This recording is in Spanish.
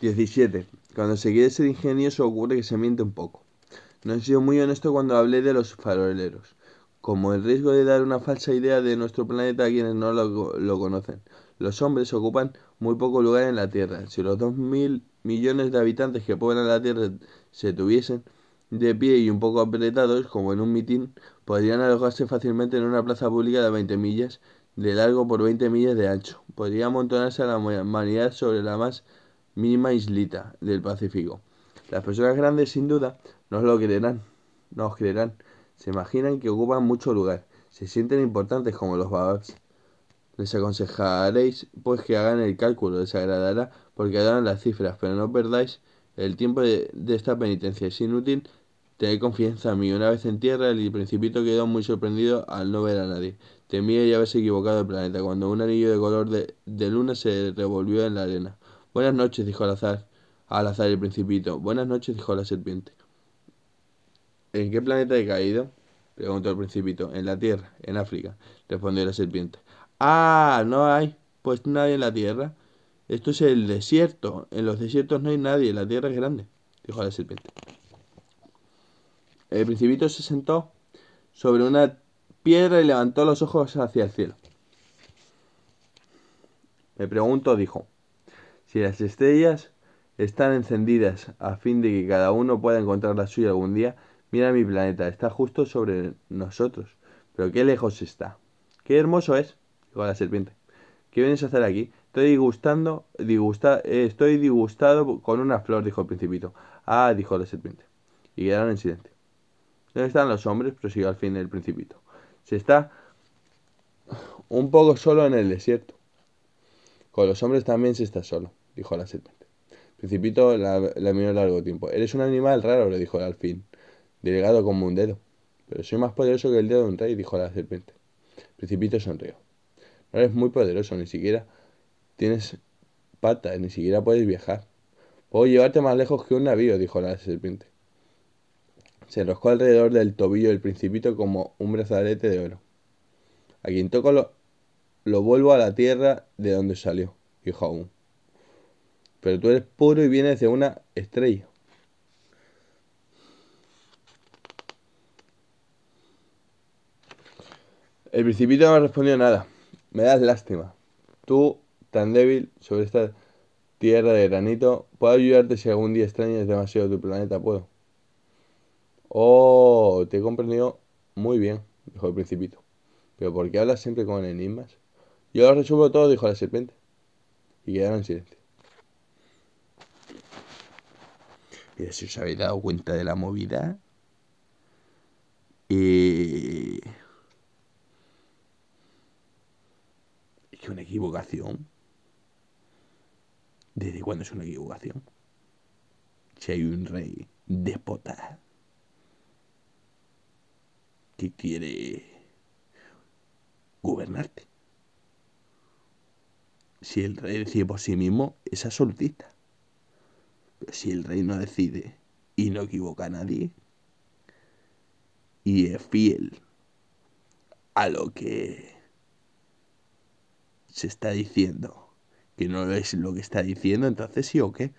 17. Cuando se quiere ser ingenioso ocurre que se miente un poco. No he sido muy honesto cuando hablé de los faroleros, como el riesgo de dar una falsa idea de nuestro planeta a quienes no lo, lo conocen. Los hombres ocupan muy poco lugar en la Tierra. Si los dos mil millones de habitantes que pueblan la Tierra se tuviesen de pie y un poco apretados, como en un mitin, podrían alojarse fácilmente en una plaza pública de 20 millas de largo por 20 millas de ancho. Podría amontonarse a la humanidad sobre la más mínima islita del Pacífico. Las personas grandes, sin duda, no lo creerán. No os creerán. Se imaginan que ocupan mucho lugar. Se sienten importantes como los babas. Les aconsejaréis pues que hagan el cálculo, les agradará porque adoran las cifras, pero no perdáis el tiempo de, esta penitencia. Es inútil tener confianza en mí. Una vez en tierra, el principito quedó muy sorprendido al no ver a nadie. Temía ya haberse equivocado de planeta, cuando un anillo de color de luna se revolvió en la arena. Buenas noches, dijo al azar, el principito. Buenas noches, dijo la serpiente. ¿En qué planeta he caído? preguntó el principito. En la Tierra, en África, respondió la serpiente. Ah, no hay pues nadie en la tierra. Esto es el desierto. En los desiertos no hay nadie. La tierra es grande, dijo la serpiente. El principito se sentó sobre una piedra y levantó los ojos hacia el cielo. Me pregunto, dijo, si las estrellas están encendidas a fin de que cada uno pueda encontrar la suya algún día, mira mi planeta, está justo sobre nosotros. Pero qué lejos está. Qué hermoso es dijo la serpiente. ¿Qué vienes a hacer aquí? Estoy disgustando, disgusta, estoy disgustado con una flor, dijo el principito. Ah, dijo la serpiente. Y quedaron en silencio. ¿Dónde están los hombres? prosiguió al fin el principito. Se está un poco solo en el desierto. Con los hombres también se está solo, dijo la serpiente. El principito la, miró largo tiempo. Eres un animal raro, le dijo al fin, delgado como un dedo. Pero soy más poderoso que el dedo de un rey, dijo la serpiente. El principito sonrió. No eres muy poderoso, ni siquiera tienes patas, ni siquiera puedes viajar. Puedo llevarte más lejos que un navío, dijo la serpiente. Se enroscó alrededor del tobillo del principito como un brazalete de oro. A quien toco lo, lo vuelvo a la tierra de donde salió, dijo aún. Pero tú eres puro y vienes de una estrella. El principito no respondió nada. Me das lástima. Tú, tan débil sobre esta tierra de granito, puedo ayudarte si algún día extrañas demasiado tu planeta, puedo. Oh, te he comprendido muy bien, dijo el principito. Pero ¿por qué hablas siempre con enigmas? Yo lo resuelvo todo, dijo la serpiente. Y quedaron en silencio. Mira, si os habéis dado cuenta de la movida. Eh... Es que una equivocación. ¿Desde cuándo es una equivocación? Si hay un rey déspota que quiere gobernarte. Si el rey decide por sí mismo, es absolutista. Si el rey no decide y no equivoca a nadie, y es fiel a lo que se está diciendo, que no es lo que está diciendo, entonces sí o qué.